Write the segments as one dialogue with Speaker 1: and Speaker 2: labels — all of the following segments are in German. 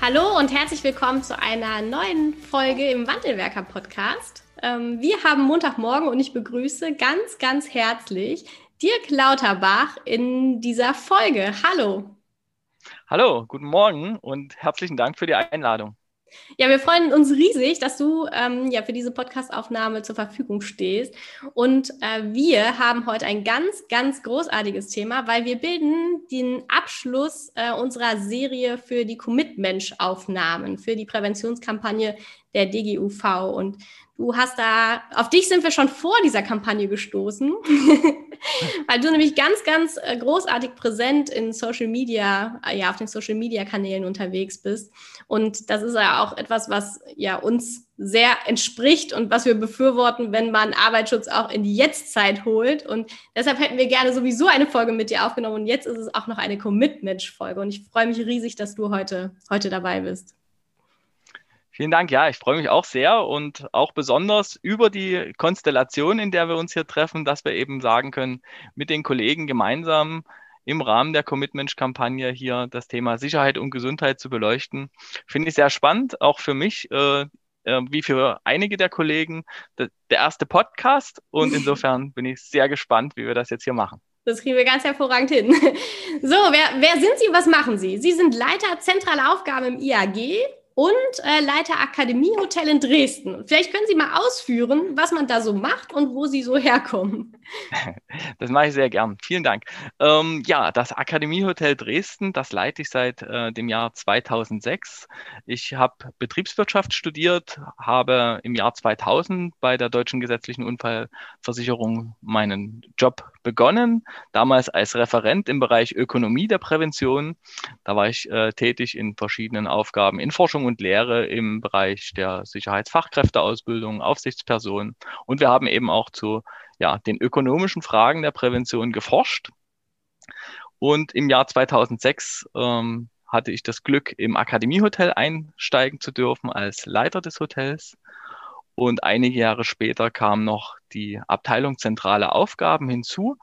Speaker 1: Hallo und herzlich willkommen zu einer neuen Folge im Wandelwerker Podcast. Ähm, wir haben Montagmorgen und ich begrüße ganz, ganz herzlich Dirk Lauterbach in dieser Folge. Hallo.
Speaker 2: Hallo, guten Morgen und herzlichen Dank für die Einladung.
Speaker 1: Ja, wir freuen uns riesig, dass du ähm, ja für diese Podcastaufnahme zur Verfügung stehst. Und äh, wir haben heute ein ganz, ganz großartiges Thema, weil wir bilden den Abschluss äh, unserer Serie für die Commitment-Aufnahmen, für die Präventionskampagne der DGUV. Und du hast da, auf dich sind wir schon vor dieser Kampagne gestoßen, weil du nämlich ganz, ganz äh, großartig präsent in Social Media, äh, ja, auf den Social Media Kanälen unterwegs bist. Und das ist ja auch etwas, was ja uns sehr entspricht und was wir befürworten, wenn man Arbeitsschutz auch in die Jetztzeit holt. Und deshalb hätten wir gerne sowieso eine Folge mit dir aufgenommen. Und jetzt ist es auch noch eine Commitment-Folge. Und ich freue mich riesig, dass du heute, heute dabei bist.
Speaker 2: Vielen Dank. Ja, ich freue mich auch sehr und auch besonders über die Konstellation, in der wir uns hier treffen, dass wir eben sagen können, mit den Kollegen gemeinsam im Rahmen der Commitment-Kampagne hier das Thema Sicherheit und Gesundheit zu beleuchten. Finde ich sehr spannend, auch für mich, äh, äh wie für einige der Kollegen, der erste Podcast. Und insofern bin ich sehr gespannt, wie wir das jetzt hier machen.
Speaker 1: Das kriegen wir ganz hervorragend hin. So, wer, wer sind Sie? Was machen Sie? Sie sind Leiter zentrale Aufgaben im IAG und äh, Leiter Akademie Hotel in Dresden. Vielleicht können Sie mal ausführen, was man da so macht und wo Sie so herkommen.
Speaker 2: Das mache ich sehr gern. Vielen Dank. Ähm, ja, das Akademiehotel Dresden, das leite ich seit äh, dem Jahr 2006. Ich habe Betriebswirtschaft studiert, habe im Jahr 2000 bei der Deutschen Gesetzlichen Unfallversicherung meinen Job begonnen, damals als Referent im Bereich Ökonomie der Prävention. Da war ich äh, tätig in verschiedenen Aufgaben in Forschung und Lehre im Bereich der Sicherheitsfachkräfteausbildung, Aufsichtspersonen. Und wir haben eben auch zu ja, den ökonomischen Fragen der Prävention geforscht. Und im Jahr 2006 ähm, hatte ich das Glück, im Akademiehotel einsteigen zu dürfen als Leiter des Hotels. Und einige Jahre später kam noch die Abteilung zentrale Aufgaben hinzu.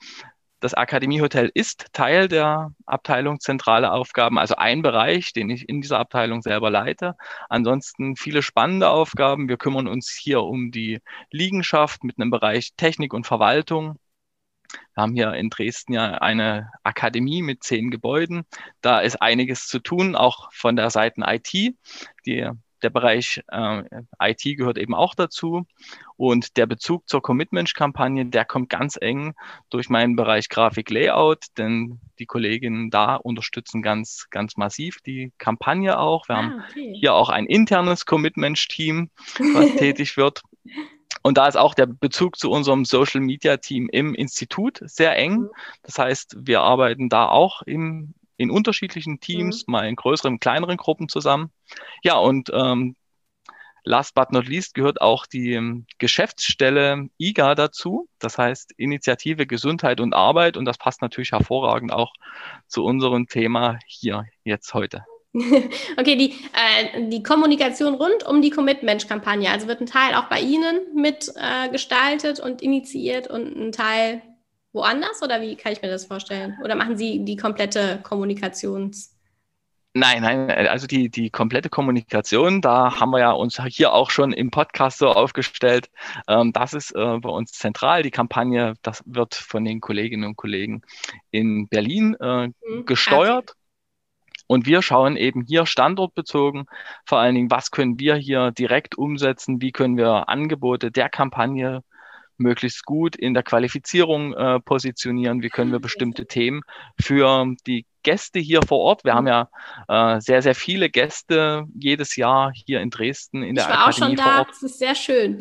Speaker 2: Das Akademiehotel ist Teil der Abteilung zentrale Aufgaben, also ein Bereich, den ich in dieser Abteilung selber leite. Ansonsten viele spannende Aufgaben. Wir kümmern uns hier um die Liegenschaft mit einem Bereich Technik und Verwaltung. Wir haben hier in Dresden ja eine Akademie mit zehn Gebäuden. Da ist einiges zu tun, auch von der Seite IT. Die der Bereich äh, IT gehört eben auch dazu. Und der Bezug zur Commitment-Kampagne, der kommt ganz eng durch meinen Bereich Grafik-Layout, denn die Kolleginnen da unterstützen ganz, ganz massiv die Kampagne auch. Wir ah, haben hier auch ein internes Commitment-Team, was tätig wird. Und da ist auch der Bezug zu unserem Social Media Team im Institut sehr eng. Mhm. Das heißt, wir arbeiten da auch im, in unterschiedlichen Teams, mhm. mal in größeren, kleineren Gruppen zusammen. Ja, und ähm, last but not least gehört auch die ähm, Geschäftsstelle IGA dazu, das heißt Initiative Gesundheit und Arbeit. Und das passt natürlich hervorragend auch zu unserem Thema hier jetzt heute.
Speaker 1: Okay, die, äh, die Kommunikation rund um die Commitment-Kampagne, also wird ein Teil auch bei Ihnen mit äh, gestaltet und initiiert und ein Teil woanders oder wie kann ich mir das vorstellen? Oder machen Sie die komplette Kommunikations-
Speaker 2: Nein, nein, also die, die komplette Kommunikation, da haben wir ja uns hier auch schon im Podcast so aufgestellt. Ähm, das ist äh, bei uns zentral. Die Kampagne, das wird von den Kolleginnen und Kollegen in Berlin äh, mhm. gesteuert. Okay. Und wir schauen eben hier standortbezogen, vor allen Dingen, was können wir hier direkt umsetzen, wie können wir Angebote der Kampagne möglichst gut in der Qualifizierung äh, positionieren, wie können wir bestimmte Themen für die Gäste hier vor Ort. Wir haben ja äh, sehr, sehr viele Gäste jedes Jahr hier in Dresden in der
Speaker 1: ich war Akademie auch schon da. Das ist sehr schön.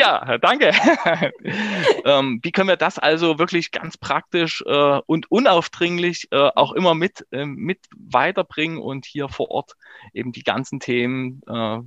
Speaker 2: ja, danke. ähm, wie können wir das also wirklich ganz praktisch äh, und unaufdringlich äh, auch immer mit, äh, mit weiterbringen und hier vor Ort eben die ganzen Themen äh,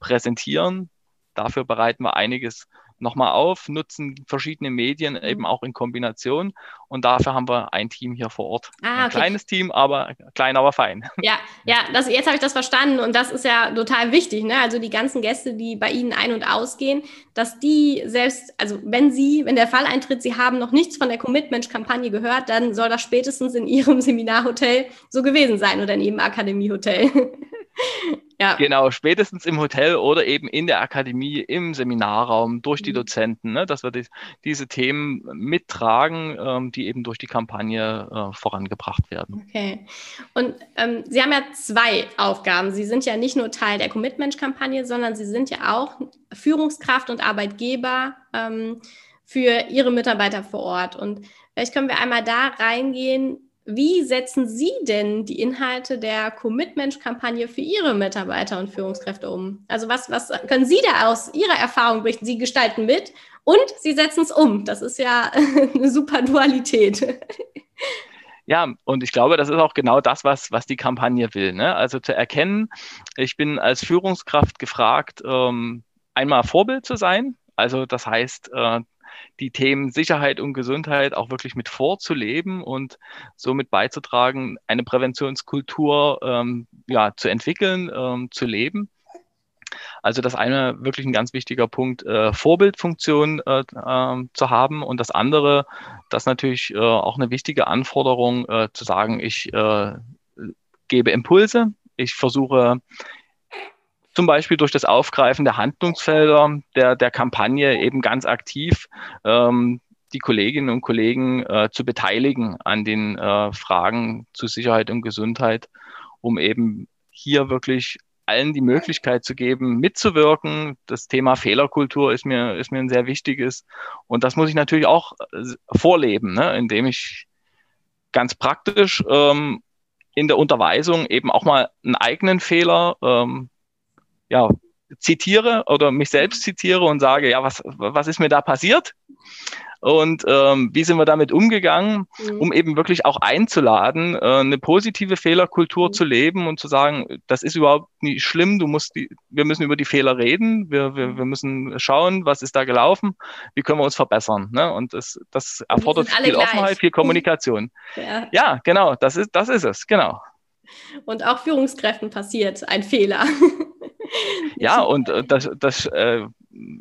Speaker 2: präsentieren, dafür bereiten wir einiges nochmal auf, nutzen verschiedene Medien mhm. eben auch in Kombination. Und dafür haben wir ein Team hier vor Ort. Ah, okay. Ein kleines Team, aber klein, aber fein.
Speaker 1: Ja, ja, das, jetzt habe ich das verstanden und das ist ja total wichtig. Ne? Also die ganzen Gäste, die bei Ihnen ein- und ausgehen, dass die selbst, also wenn Sie, wenn der Fall eintritt, Sie haben noch nichts von der Commitment-Kampagne gehört, dann soll das spätestens in Ihrem Seminarhotel so gewesen sein oder in Ihrem Akademiehotel.
Speaker 2: Ja. Genau, spätestens im Hotel oder eben in der Akademie, im Seminarraum, durch die mhm. Dozenten, ne, dass wir die, diese Themen mittragen, ähm, die eben durch die Kampagne äh, vorangebracht werden.
Speaker 1: Okay. Und ähm, Sie haben ja zwei Aufgaben. Sie sind ja nicht nur Teil der Commitment-Kampagne, sondern Sie sind ja auch Führungskraft und Arbeitgeber ähm, für Ihre Mitarbeiter vor Ort. Und vielleicht können wir einmal da reingehen, wie setzen Sie denn die Inhalte der Commitment-Kampagne für Ihre Mitarbeiter und Führungskräfte um? Also was, was können Sie da aus Ihrer Erfahrung berichten? Sie gestalten mit und Sie setzen es um. Das ist ja eine super Dualität.
Speaker 2: Ja, und ich glaube, das ist auch genau das, was, was die Kampagne will. Ne? Also zu erkennen, ich bin als Führungskraft gefragt, ähm, einmal Vorbild zu sein. Also das heißt, äh, die Themen Sicherheit und Gesundheit auch wirklich mit vorzuleben und somit beizutragen, eine Präventionskultur ähm, ja, zu entwickeln, ähm, zu leben. Also das eine wirklich ein ganz wichtiger Punkt, äh, Vorbildfunktion äh, äh, zu haben und das andere, das natürlich äh, auch eine wichtige Anforderung, äh, zu sagen, ich äh, gebe Impulse, ich versuche zum Beispiel durch das Aufgreifen der Handlungsfelder der, der Kampagne eben ganz aktiv ähm, die Kolleginnen und Kollegen äh, zu beteiligen an den äh, Fragen zu Sicherheit und Gesundheit, um eben hier wirklich allen die Möglichkeit zu geben, mitzuwirken. Das Thema Fehlerkultur ist mir, ist mir ein sehr wichtiges. Und das muss ich natürlich auch äh, vorleben, ne? indem ich ganz praktisch ähm, in der Unterweisung eben auch mal einen eigenen Fehler ähm, ja, zitiere oder mich selbst zitiere und sage, ja, was, was ist mir da passiert? Und ähm, wie sind wir damit umgegangen, mhm. um eben wirklich auch einzuladen, äh, eine positive Fehlerkultur mhm. zu leben und zu sagen, das ist überhaupt nicht schlimm, du musst die, wir müssen über die Fehler reden, wir, wir, wir müssen schauen, was ist da gelaufen, wie können wir uns verbessern. Ne? Und das, das erfordert viel gleich. Offenheit, viel Kommunikation. ja. ja, genau, das ist, das ist es, genau.
Speaker 1: Und auch Führungskräften passiert ein Fehler.
Speaker 2: ja, und äh, das, das äh,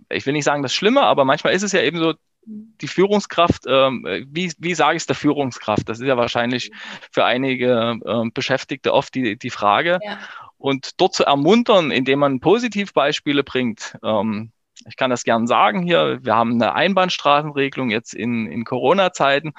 Speaker 2: ich will nicht sagen das Schlimme, aber manchmal ist es ja eben so, die Führungskraft, ähm, wie, wie sage ich es der Führungskraft? Das ist ja wahrscheinlich für einige äh, Beschäftigte oft die, die Frage. Ja. Und dort zu ermuntern, indem man Positivbeispiele bringt. Ähm, ich kann das gern sagen hier. Wir haben eine Einbahnstraßenregelung jetzt in, in Corona-Zeiten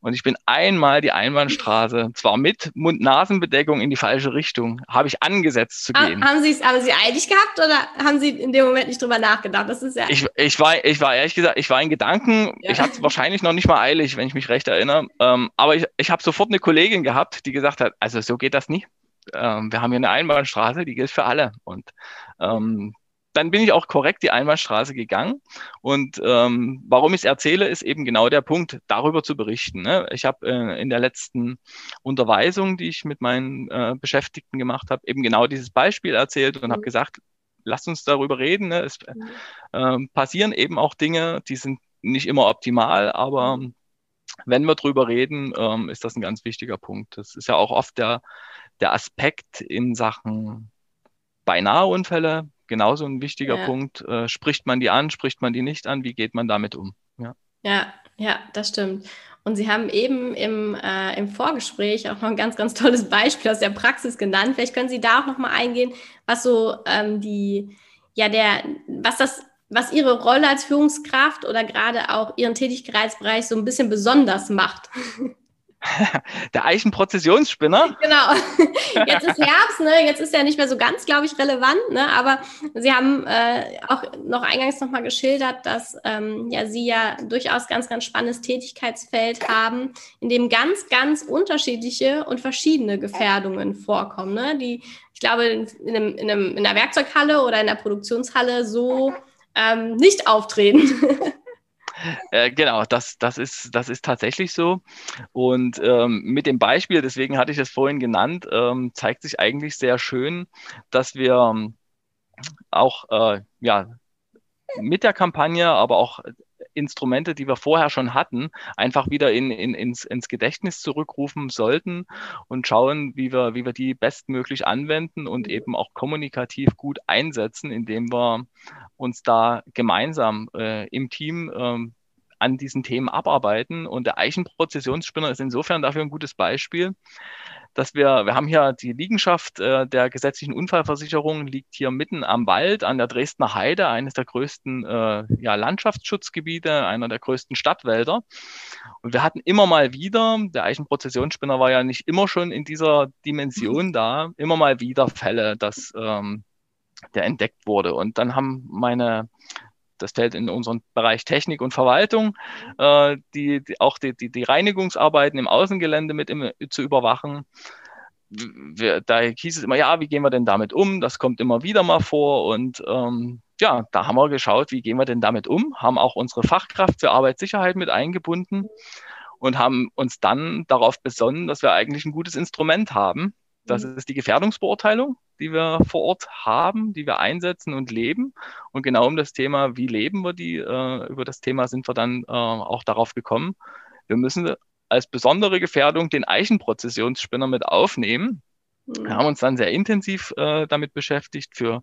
Speaker 2: und ich bin einmal die Einbahnstraße, zwar mit Mund-Nasen-Bedeckung in die falsche Richtung, habe ich angesetzt zu gehen.
Speaker 1: Haben Sie es, haben Sie eilig gehabt oder haben Sie in dem Moment nicht drüber nachgedacht? Das ist ja.
Speaker 2: Ich, ich war, ich war ehrlich gesagt, ich war in Gedanken. Ja. Ich hatte es wahrscheinlich noch nicht mal eilig, wenn ich mich recht erinnere. Ähm, aber ich, ich habe sofort eine Kollegin gehabt, die gesagt hat, also so geht das nicht. Ähm, wir haben hier eine Einbahnstraße, die gilt für alle. Und ähm, dann bin ich auch korrekt die Einbahnstraße gegangen. Und ähm, warum ich es erzähle, ist eben genau der Punkt, darüber zu berichten. Ne? Ich habe äh, in der letzten Unterweisung, die ich mit meinen äh, Beschäftigten gemacht habe, eben genau dieses Beispiel erzählt und mhm. habe gesagt, lasst uns darüber reden. Ne? Es äh, passieren eben auch Dinge, die sind nicht immer optimal, aber mhm. wenn wir drüber reden, ähm, ist das ein ganz wichtiger Punkt. Das ist ja auch oft der, der Aspekt in Sachen beinahe Unfälle, genauso ein wichtiger ja. Punkt. Äh, spricht man die an, spricht man die nicht an? Wie geht man damit um?
Speaker 1: Ja, ja, ja das stimmt. Und Sie haben eben im, äh, im Vorgespräch auch noch ein ganz, ganz tolles Beispiel aus der Praxis genannt. Vielleicht können Sie da auch noch mal eingehen, was so ähm, die, ja, der, was das, was Ihre Rolle als Führungskraft oder gerade auch Ihren Tätigkeitsbereich so ein bisschen besonders macht.
Speaker 2: der Eichenprozessionsspinner.
Speaker 1: Genau. Jetzt ist Herbst, ne? Jetzt ist ja nicht mehr so ganz, glaube ich, relevant, ne? Aber Sie haben äh, auch noch eingangs nochmal geschildert, dass ähm, ja Sie ja durchaus ganz, ganz spannendes Tätigkeitsfeld haben, in dem ganz, ganz unterschiedliche und verschiedene Gefährdungen vorkommen, ne? Die, ich glaube, in, einem, in, einem, in einer Werkzeughalle oder in der Produktionshalle so ähm, nicht auftreten.
Speaker 2: Äh, genau, das, das, ist, das ist tatsächlich so. Und ähm, mit dem Beispiel, deswegen hatte ich es vorhin genannt, ähm, zeigt sich eigentlich sehr schön, dass wir ähm, auch äh, ja, mit der Kampagne, aber auch Instrumente, die wir vorher schon hatten, einfach wieder in, in, ins, ins Gedächtnis zurückrufen sollten und schauen, wie wir, wie wir die bestmöglich anwenden und eben auch kommunikativ gut einsetzen, indem wir uns da gemeinsam äh, im Team äh, an diesen Themen abarbeiten. Und der Eichenprozessionsspinner ist insofern dafür ein gutes Beispiel, dass wir, wir haben hier die Liegenschaft äh, der gesetzlichen Unfallversicherung, liegt hier mitten am Wald an der Dresdner Heide, eines der größten äh, ja, Landschaftsschutzgebiete, einer der größten Stadtwälder. Und wir hatten immer mal wieder, der Eichenprozessionsspinner war ja nicht immer schon in dieser Dimension da, immer mal wieder Fälle, dass ähm, der entdeckt wurde. Und dann haben meine das fällt in unseren Bereich Technik und Verwaltung, äh, die, die, auch die, die, die Reinigungsarbeiten im Außengelände mit im, zu überwachen. Wir, da hieß es immer, ja, wie gehen wir denn damit um? Das kommt immer wieder mal vor und ähm, ja, da haben wir geschaut, wie gehen wir denn damit um, haben auch unsere Fachkraft für Arbeitssicherheit mit eingebunden und haben uns dann darauf besonnen, dass wir eigentlich ein gutes Instrument haben. Das mhm. ist die Gefährdungsbeurteilung die wir vor Ort haben, die wir einsetzen und leben. Und genau um das Thema, wie leben wir die, äh, über das Thema sind wir dann äh, auch darauf gekommen. Wir müssen als besondere Gefährdung den Eichenprozessionsspinner mit aufnehmen. Wir haben uns dann sehr intensiv äh, damit beschäftigt für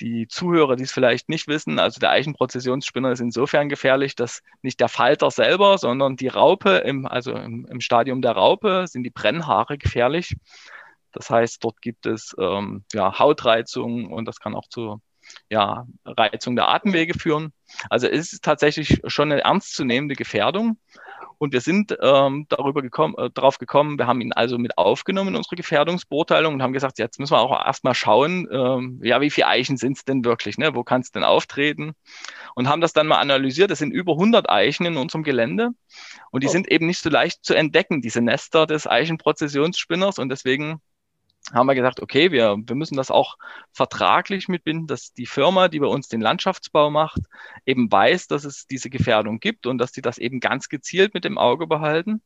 Speaker 2: die Zuhörer, die es vielleicht nicht wissen, also der Eichenprozessionsspinner ist insofern gefährlich, dass nicht der Falter selber, sondern die Raupe, im, also im, im Stadium der Raupe sind die Brennhaare gefährlich. Das heißt, dort gibt es ähm, ja, Hautreizungen und das kann auch zu ja, Reizung der Atemwege führen. Also es ist tatsächlich schon eine ernstzunehmende Gefährdung. Und wir sind ähm, darüber gekommen, äh, darauf gekommen, wir haben ihn also mit aufgenommen in unsere Gefährdungsbeurteilung und haben gesagt, jetzt müssen wir auch erstmal schauen, ähm, ja, wie viele Eichen sind es denn wirklich, ne? wo kann es denn auftreten? Und haben das dann mal analysiert. Es sind über 100 Eichen in unserem Gelände und die oh. sind eben nicht so leicht zu entdecken, diese Nester des Eichenprozessionsspinners. Und deswegen haben wir gesagt, okay, wir, wir müssen das auch vertraglich mitbinden, dass die Firma, die bei uns den Landschaftsbau macht, eben weiß, dass es diese Gefährdung gibt und dass die das eben ganz gezielt mit dem Auge behalten.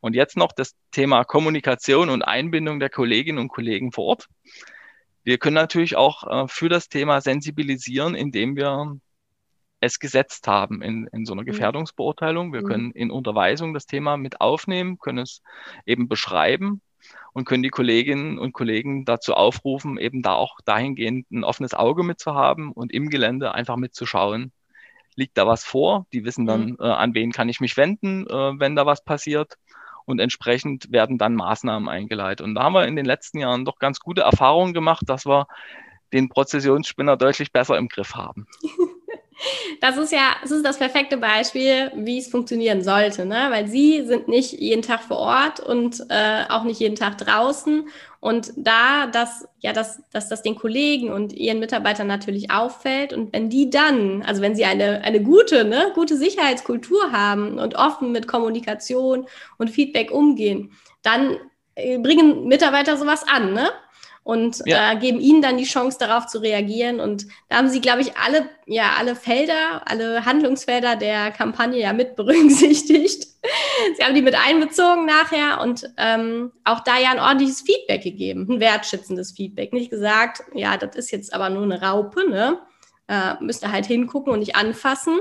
Speaker 2: Und jetzt noch das Thema Kommunikation und Einbindung der Kolleginnen und Kollegen vor Ort. Wir können natürlich auch äh, für das Thema sensibilisieren, indem wir es gesetzt haben in, in so einer mhm. Gefährdungsbeurteilung. Wir mhm. können in Unterweisung das Thema mit aufnehmen, können es eben beschreiben und können die Kolleginnen und Kollegen dazu aufrufen, eben da auch dahingehend ein offenes Auge mitzuhaben und im Gelände einfach mitzuschauen, liegt da was vor. Die wissen dann, mhm. äh, an wen kann ich mich wenden, äh, wenn da was passiert. Und entsprechend werden dann Maßnahmen eingeleitet. Und da haben wir in den letzten Jahren doch ganz gute Erfahrungen gemacht, dass wir den Prozessionsspinner deutlich besser im Griff haben.
Speaker 1: Das ist ja, das ist das perfekte Beispiel, wie es funktionieren sollte, ne? Weil sie sind nicht jeden Tag vor Ort und äh, auch nicht jeden Tag draußen. Und da, dass, ja, dass, dass das den Kollegen und ihren Mitarbeitern natürlich auffällt und wenn die dann, also wenn sie eine, eine gute, ne, gute Sicherheitskultur haben und offen mit Kommunikation und Feedback umgehen, dann äh, bringen Mitarbeiter sowas an, ne? Und ja. äh, geben ihnen dann die Chance, darauf zu reagieren. Und da haben sie, glaube ich, alle, ja, alle Felder, alle Handlungsfelder der Kampagne ja mit berücksichtigt. sie haben die mit einbezogen nachher und ähm, auch da ja ein ordentliches Feedback gegeben, ein wertschätzendes Feedback. Nicht gesagt, ja, das ist jetzt aber nur eine Raupe, ne? Äh, müsst ihr halt hingucken und nicht anfassen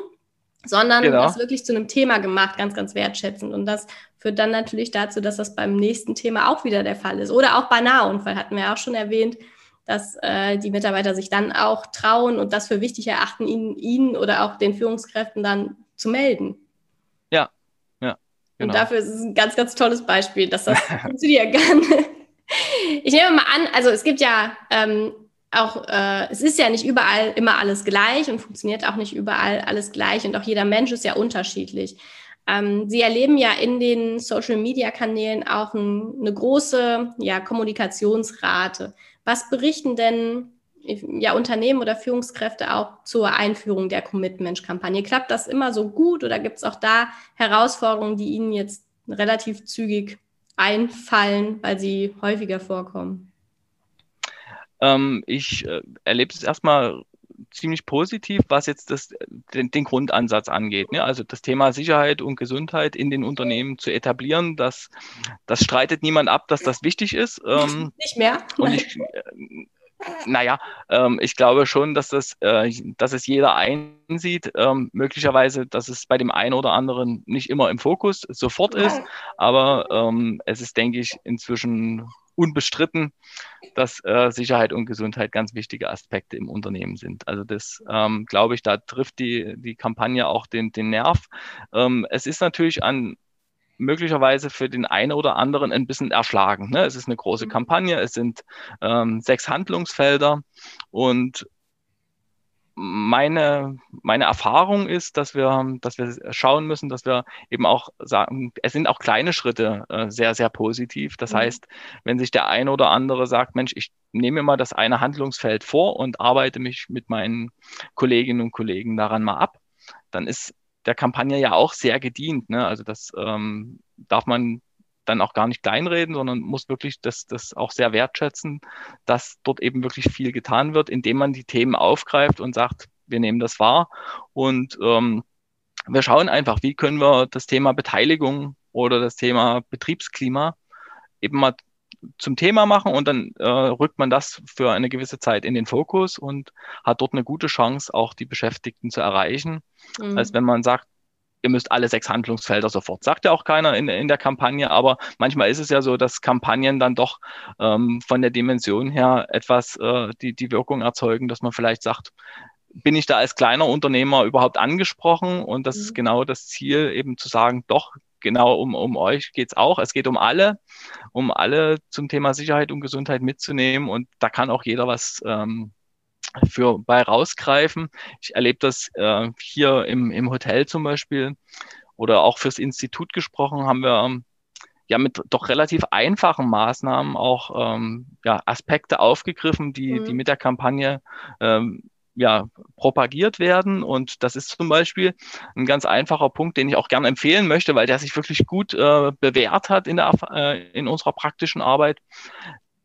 Speaker 1: sondern genau. das wirklich zu einem Thema gemacht, ganz, ganz wertschätzend. Und das führt dann natürlich dazu, dass das beim nächsten Thema auch wieder der Fall ist. Oder auch bei Nahunfall hatten wir auch schon erwähnt, dass äh, die Mitarbeiter sich dann auch trauen und das für wichtig erachten, ihnen, ihnen oder auch den Führungskräften dann zu melden.
Speaker 2: Ja, ja.
Speaker 1: Genau. Und dafür ist es ein ganz, ganz tolles Beispiel, dass das funktionieren kann. Ich nehme mal an, also es gibt ja ähm, auch, äh, es ist ja nicht überall immer alles gleich und funktioniert auch nicht überall alles gleich und auch jeder Mensch ist ja unterschiedlich. Ähm, Sie erleben ja in den Social-Media-Kanälen auch ein, eine große ja, Kommunikationsrate. Was berichten denn ja, Unternehmen oder Führungskräfte auch zur Einführung der Commitment-Kampagne? Klappt das immer so gut oder gibt es auch da Herausforderungen, die Ihnen jetzt relativ zügig einfallen, weil sie häufiger vorkommen?
Speaker 2: Ähm, ich äh, erlebe es erstmal ziemlich positiv, was jetzt das, den, den Grundansatz angeht. Ne? Also das Thema Sicherheit und Gesundheit in den Unternehmen zu etablieren, das, das streitet niemand ab, dass das wichtig ist.
Speaker 1: Ähm, Nicht mehr.
Speaker 2: Und ich, naja, ähm, ich glaube schon, dass, das, äh, dass es jeder einsieht. Ähm, möglicherweise, dass es bei dem einen oder anderen nicht immer im Fokus sofort ist. Aber ähm, es ist, denke ich, inzwischen unbestritten, dass äh, Sicherheit und Gesundheit ganz wichtige Aspekte im Unternehmen sind. Also das ähm, glaube ich, da trifft die, die Kampagne auch den, den Nerv. Ähm, es ist natürlich an möglicherweise für den einen oder anderen ein bisschen erschlagen. Ne? Es ist eine große mhm. Kampagne, es sind ähm, sechs Handlungsfelder und meine, meine Erfahrung ist, dass wir, dass wir schauen müssen, dass wir eben auch sagen, es sind auch kleine Schritte äh, sehr, sehr positiv. Das mhm. heißt, wenn sich der eine oder andere sagt, Mensch, ich nehme mir mal das eine Handlungsfeld vor und arbeite mich mit meinen Kolleginnen und Kollegen daran mal ab, dann ist der Kampagne ja auch sehr gedient. Ne? Also das ähm, darf man dann auch gar nicht kleinreden, sondern muss wirklich das, das auch sehr wertschätzen, dass dort eben wirklich viel getan wird, indem man die Themen aufgreift und sagt, wir nehmen das wahr und ähm, wir schauen einfach, wie können wir das Thema Beteiligung oder das Thema Betriebsklima eben mal zum Thema machen und dann äh, rückt man das für eine gewisse Zeit in den Fokus und hat dort eine gute Chance, auch die Beschäftigten zu erreichen, mhm. als wenn man sagt, ihr müsst alle sechs Handlungsfelder sofort. Sagt ja auch keiner in, in der Kampagne, aber manchmal ist es ja so, dass Kampagnen dann doch ähm, von der Dimension her etwas äh, die, die Wirkung erzeugen, dass man vielleicht sagt, bin ich da als kleiner Unternehmer überhaupt angesprochen? Und das mhm. ist genau das Ziel, eben zu sagen, doch, genau um, um euch geht's auch. Es geht um alle, um alle zum Thema Sicherheit und Gesundheit mitzunehmen. Und da kann auch jeder was ähm, für bei rausgreifen. Ich erlebe das äh, hier im, im Hotel zum Beispiel oder auch fürs Institut gesprochen, haben wir ähm, ja mit doch relativ einfachen Maßnahmen auch ähm, ja, Aspekte aufgegriffen, die, mhm. die mit der Kampagne ähm, ja, propagiert werden. Und das ist zum Beispiel ein ganz einfacher Punkt, den ich auch gerne empfehlen möchte, weil der sich wirklich gut äh, bewährt hat in, der, äh, in unserer praktischen Arbeit.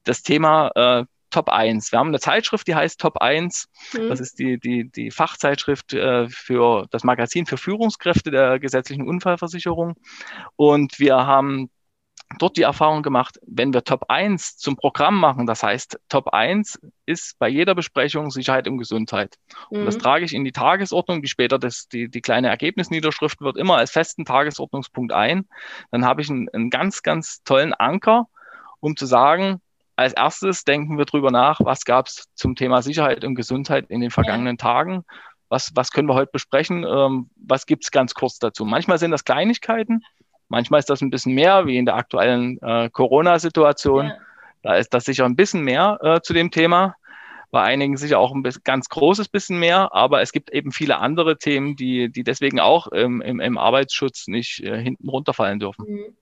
Speaker 2: Das Thema äh, Top 1. Wir haben eine Zeitschrift, die heißt Top 1. Mhm. Das ist die, die, die Fachzeitschrift äh, für das Magazin für Führungskräfte der gesetzlichen Unfallversicherung. Und wir haben dort die Erfahrung gemacht, wenn wir Top 1 zum Programm machen, das heißt, Top 1 ist bei jeder Besprechung Sicherheit und Gesundheit. Mhm. Und das mhm. trage ich in die Tagesordnung, die später das, die, die kleine Ergebnisniederschrift wird immer als festen Tagesordnungspunkt ein. Dann habe ich einen, einen ganz, ganz tollen Anker, um zu sagen, als erstes denken wir drüber nach, was gab es zum Thema Sicherheit und Gesundheit in den vergangenen ja. Tagen. Was, was können wir heute besprechen? Ähm, was gibt es ganz kurz dazu? Manchmal sind das Kleinigkeiten, manchmal ist das ein bisschen mehr, wie in der aktuellen äh, Corona-Situation. Ja. Da ist das sicher ein bisschen mehr äh, zu dem Thema. Bei einigen sicher auch ein bisschen, ganz großes bisschen mehr, aber es gibt eben viele andere Themen, die, die deswegen auch ähm, im, im Arbeitsschutz nicht äh, hinten runterfallen dürfen. Mhm.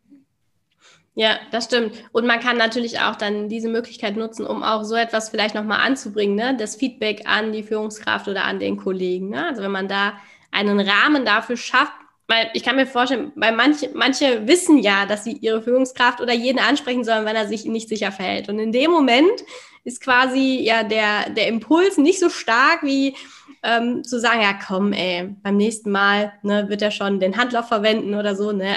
Speaker 1: Ja, das stimmt. Und man kann natürlich auch dann diese Möglichkeit nutzen, um auch so etwas vielleicht nochmal anzubringen, ne? das Feedback an die Führungskraft oder an den Kollegen. Ne? Also wenn man da einen Rahmen dafür schafft, weil ich kann mir vorstellen, weil manche, manche wissen ja, dass sie ihre Führungskraft oder jeden ansprechen sollen, wenn er sich nicht sicher verhält. Und in dem Moment ist quasi ja der, der Impuls nicht so stark wie ähm, zu sagen, ja komm, ey, beim nächsten Mal ne, wird er schon den Handlauf verwenden oder so. Ne?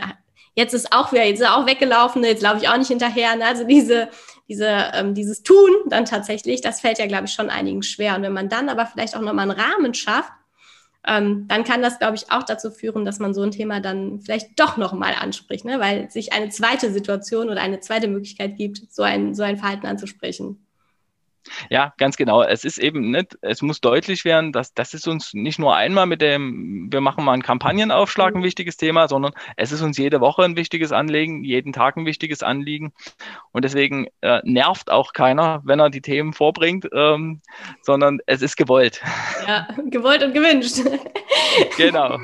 Speaker 1: Jetzt ist auch wieder, jetzt ist er auch weggelaufen, jetzt laufe ich auch nicht hinterher. Ne? Also diese, diese, ähm, dieses Tun dann tatsächlich, das fällt ja, glaube ich, schon einigen schwer. Und wenn man dann aber vielleicht auch nochmal einen Rahmen schafft, ähm, dann kann das, glaube ich, auch dazu führen, dass man so ein Thema dann vielleicht doch nochmal anspricht, ne? weil sich eine zweite Situation oder eine zweite Möglichkeit gibt, so ein, so ein Verhalten anzusprechen.
Speaker 2: Ja, ganz genau. Es ist eben nicht, es muss deutlich werden, dass das ist uns nicht nur einmal mit dem, wir machen mal einen Kampagnenaufschlag ein mhm. wichtiges Thema, sondern es ist uns jede Woche ein wichtiges Anliegen, jeden Tag ein wichtiges Anliegen. Und deswegen äh, nervt auch keiner, wenn er die Themen vorbringt, ähm, sondern es ist gewollt.
Speaker 1: Ja, gewollt und gewünscht.
Speaker 2: Genau.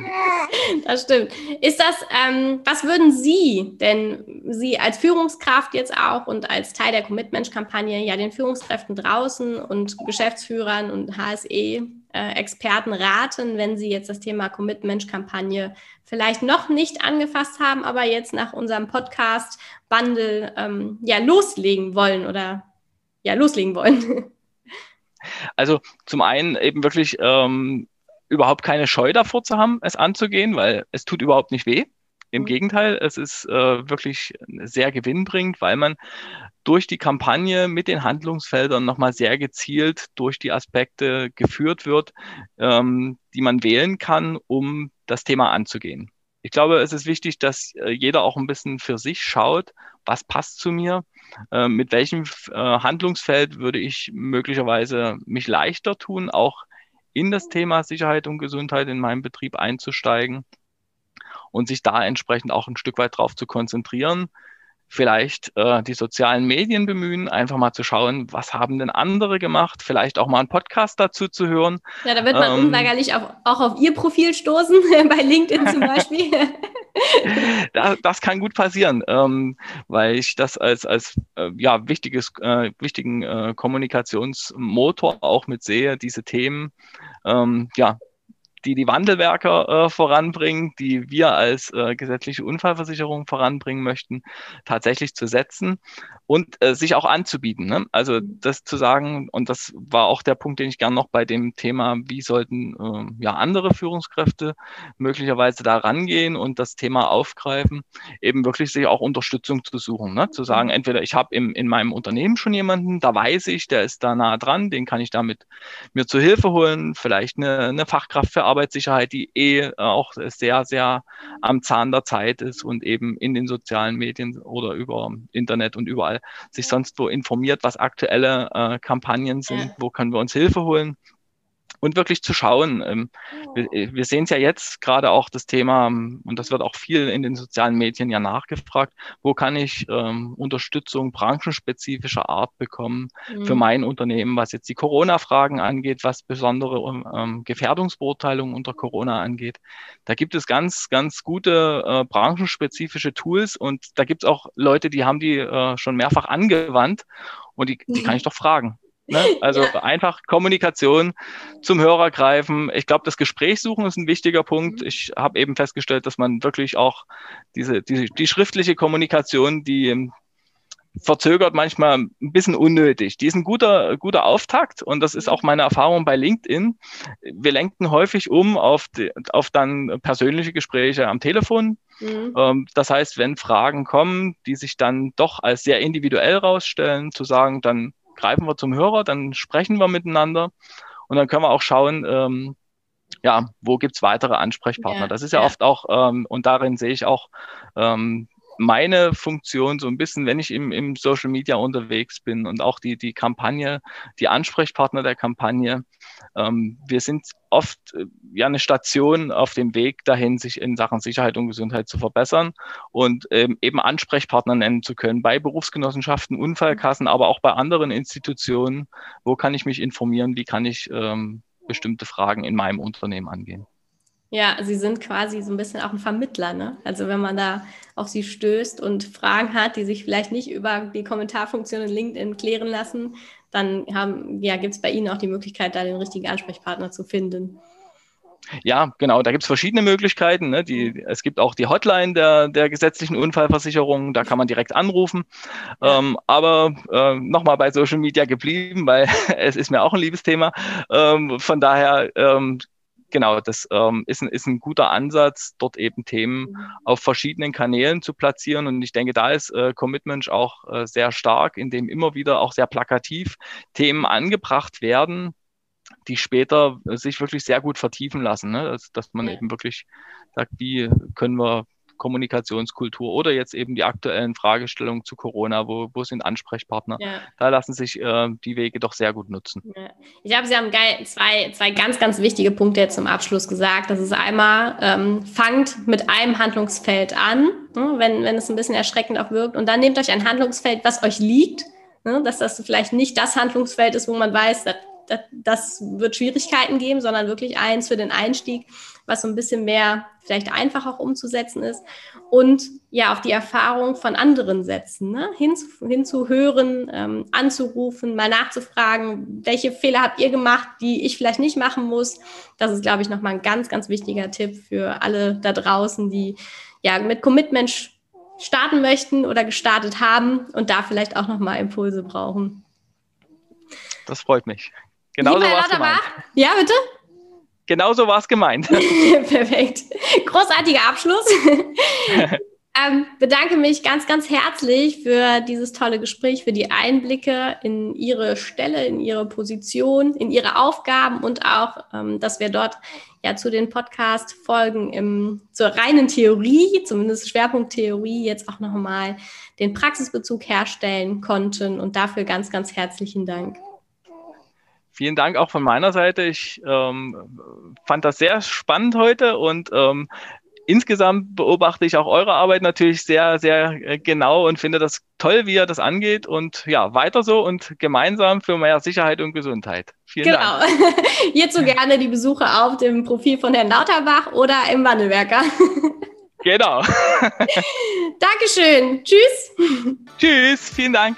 Speaker 1: Das stimmt. Ist das, ähm, was würden Sie denn, Sie als Führungskraft jetzt auch und als Teil der Commitment-Kampagne, ja den Führungskräften draußen und Geschäftsführern und HSE-Experten äh, raten, wenn sie jetzt das Thema Commitment-Kampagne vielleicht noch nicht angefasst haben, aber jetzt nach unserem Podcast-Bundle ähm, ja loslegen wollen oder ja loslegen wollen?
Speaker 2: Also zum einen eben wirklich ähm, überhaupt keine Scheu davor zu haben, es anzugehen, weil es tut überhaupt nicht weh Im mhm. Gegenteil, es ist äh, wirklich sehr gewinnbringend, weil man durch die Kampagne mit den Handlungsfeldern nochmal sehr gezielt durch die Aspekte geführt wird, ähm, die man wählen kann, um das Thema anzugehen. Ich glaube, es ist wichtig, dass äh, jeder auch ein bisschen für sich schaut, was passt zu mir, äh, mit welchem äh, Handlungsfeld würde ich möglicherweise mich leichter tun, auch in das Thema Sicherheit und Gesundheit in meinem Betrieb einzusteigen und sich da entsprechend auch ein Stück weit drauf zu konzentrieren, vielleicht äh, die sozialen Medien bemühen, einfach mal zu schauen, was haben denn andere gemacht, vielleicht auch mal einen Podcast dazu zu hören.
Speaker 1: Ja, da wird man ähm, unweigerlich auch, auch auf Ihr Profil stoßen, bei LinkedIn zum Beispiel.
Speaker 2: das, das, kann gut passieren, ähm, weil ich das als, als äh, ja, wichtiges, äh, wichtigen äh, Kommunikationsmotor auch mit sehe, diese Themen ähm, ja, die die Wandelwerker äh, voranbringen, die wir als äh, gesetzliche Unfallversicherung voranbringen möchten, tatsächlich zu setzen und äh, sich auch anzubieten. Ne? Also das zu sagen, und das war auch der Punkt, den ich gerne noch bei dem Thema, wie sollten äh, ja andere Führungskräfte möglicherweise da rangehen und das Thema aufgreifen, eben wirklich sich auch Unterstützung zu suchen. Ne? Zu sagen, entweder ich habe in meinem Unternehmen schon jemanden, da weiß ich, der ist da nah dran, den kann ich damit mir zu Hilfe holen, vielleicht eine, eine Fachkraft für Arbeitssicherheit, die eh auch sehr, sehr am Zahn der Zeit ist und eben in den sozialen Medien oder über Internet und überall sich sonst wo informiert, was aktuelle äh, Kampagnen sind, wo können wir uns Hilfe holen und wirklich zu schauen. Ähm, wir, äh, wir sehen es ja jetzt gerade auch das Thema, ähm, und das wird auch viel in den sozialen Medien ja nachgefragt, wo kann ich ähm, Unterstützung branchenspezifischer Art bekommen mhm. für mein Unternehmen, was jetzt die Corona-Fragen angeht, was besondere ähm, Gefährdungsbeurteilungen unter Corona angeht. Da gibt es ganz, ganz gute äh, branchenspezifische Tools und da gibt es auch Leute, die haben die äh, schon mehrfach angewandt und die, die kann ich doch fragen. Ne? Also ja. einfach Kommunikation zum Hörer greifen. Ich glaube, das Gespräch suchen ist ein wichtiger Punkt. Mhm. Ich habe eben festgestellt, dass man wirklich auch diese, diese die schriftliche Kommunikation, die verzögert manchmal ein bisschen unnötig. Die ist ein guter, guter Auftakt und das ist auch meine Erfahrung bei LinkedIn. Wir lenken häufig um auf, die, auf dann persönliche Gespräche am Telefon. Mhm. Ähm, das heißt, wenn Fragen kommen, die sich dann doch als sehr individuell rausstellen, zu sagen, dann greifen wir zum Hörer, dann sprechen wir miteinander und dann können wir auch schauen, ähm, ja, wo gibt's weitere Ansprechpartner? Ja, das ist ja, ja, oft auch, ähm, und darin sehe ich auch ähm, meine Funktion so ein bisschen, wenn ich im, im Social Media unterwegs bin und auch die, die Kampagne, die Ansprechpartner der Kampagne. Ähm, wir sind oft äh, ja eine Station auf dem Weg dahin, sich in Sachen Sicherheit und Gesundheit zu verbessern und ähm, eben Ansprechpartner nennen zu können bei Berufsgenossenschaften, Unfallkassen, aber auch bei anderen Institutionen. Wo kann ich mich informieren? Wie kann ich ähm, bestimmte Fragen in meinem Unternehmen angehen?
Speaker 1: Ja, sie sind quasi so ein bisschen auch ein Vermittler. Ne? Also wenn man da auf sie stößt und Fragen hat, die sich vielleicht nicht über die Kommentarfunktion in LinkedIn klären lassen, dann ja, gibt es bei Ihnen auch die Möglichkeit, da den richtigen Ansprechpartner zu finden.
Speaker 2: Ja, genau, da gibt es verschiedene Möglichkeiten. Ne? Die, es gibt auch die Hotline der, der gesetzlichen Unfallversicherung, da kann man direkt anrufen. Ja. Ähm, aber äh, nochmal bei Social Media geblieben, weil es ist mir auch ein Liebesthema. Ähm, von daher ähm, genau, das ähm, ist, ein, ist ein guter Ansatz, dort eben Themen mhm. auf verschiedenen Kanälen zu platzieren. Und ich denke, da ist äh, Commitment auch äh, sehr stark, indem immer wieder auch sehr plakativ Themen angebracht werden, die später äh, sich wirklich sehr gut vertiefen lassen. Ne? Dass, dass man ja. eben wirklich sagt, wie können wir Kommunikationskultur oder jetzt eben die aktuellen Fragestellungen zu Corona, wo, wo sind Ansprechpartner? Ja. Da lassen sich äh, die Wege doch sehr gut nutzen.
Speaker 1: Ja. Ich glaube, Sie haben geil, zwei, zwei ganz, ganz wichtige Punkte jetzt zum Abschluss gesagt. Das ist einmal, ähm, fangt mit einem Handlungsfeld an, ne, wenn, wenn es ein bisschen erschreckend auch wirkt. Und dann nehmt euch ein Handlungsfeld, was euch liegt, ne, dass das vielleicht nicht das Handlungsfeld ist, wo man weiß, das, das, das wird Schwierigkeiten geben, sondern wirklich eins für den Einstieg was so ein bisschen mehr vielleicht einfach auch umzusetzen ist und ja auf die Erfahrung von anderen setzen, ne? Hin, hinzuhören, ähm, anzurufen, mal nachzufragen, welche Fehler habt ihr gemacht, die ich vielleicht nicht machen muss. Das ist, glaube ich, nochmal ein ganz, ganz wichtiger Tipp für alle da draußen, die ja mit Commitment starten möchten oder gestartet haben und da vielleicht auch nochmal Impulse brauchen.
Speaker 2: Das freut mich. Genauso was gemeint.
Speaker 1: Ja, bitte?
Speaker 2: Genauso war es gemeint.
Speaker 1: Perfekt. Großartiger Abschluss. Ähm, bedanke mich ganz, ganz herzlich für dieses tolle Gespräch, für die Einblicke in Ihre Stelle, in Ihre Position, in Ihre Aufgaben und auch, ähm, dass wir dort ja zu den Podcast-Folgen zur reinen Theorie, zumindest Schwerpunkttheorie, jetzt auch nochmal den Praxisbezug herstellen konnten. Und dafür ganz, ganz herzlichen Dank.
Speaker 2: Vielen Dank auch von meiner Seite. Ich ähm, fand das sehr spannend heute und ähm, insgesamt beobachte ich auch eure Arbeit natürlich sehr, sehr äh, genau und finde das toll, wie ihr das angeht. Und ja, weiter so und gemeinsam für mehr Sicherheit und Gesundheit.
Speaker 1: Vielen genau. Dank. Genau. Hierzu gerne die Besuche auf dem Profil von Herrn Lauterbach oder im Wandelwerker.
Speaker 2: Genau.
Speaker 1: Dankeschön. Tschüss.
Speaker 2: Tschüss. Vielen Dank.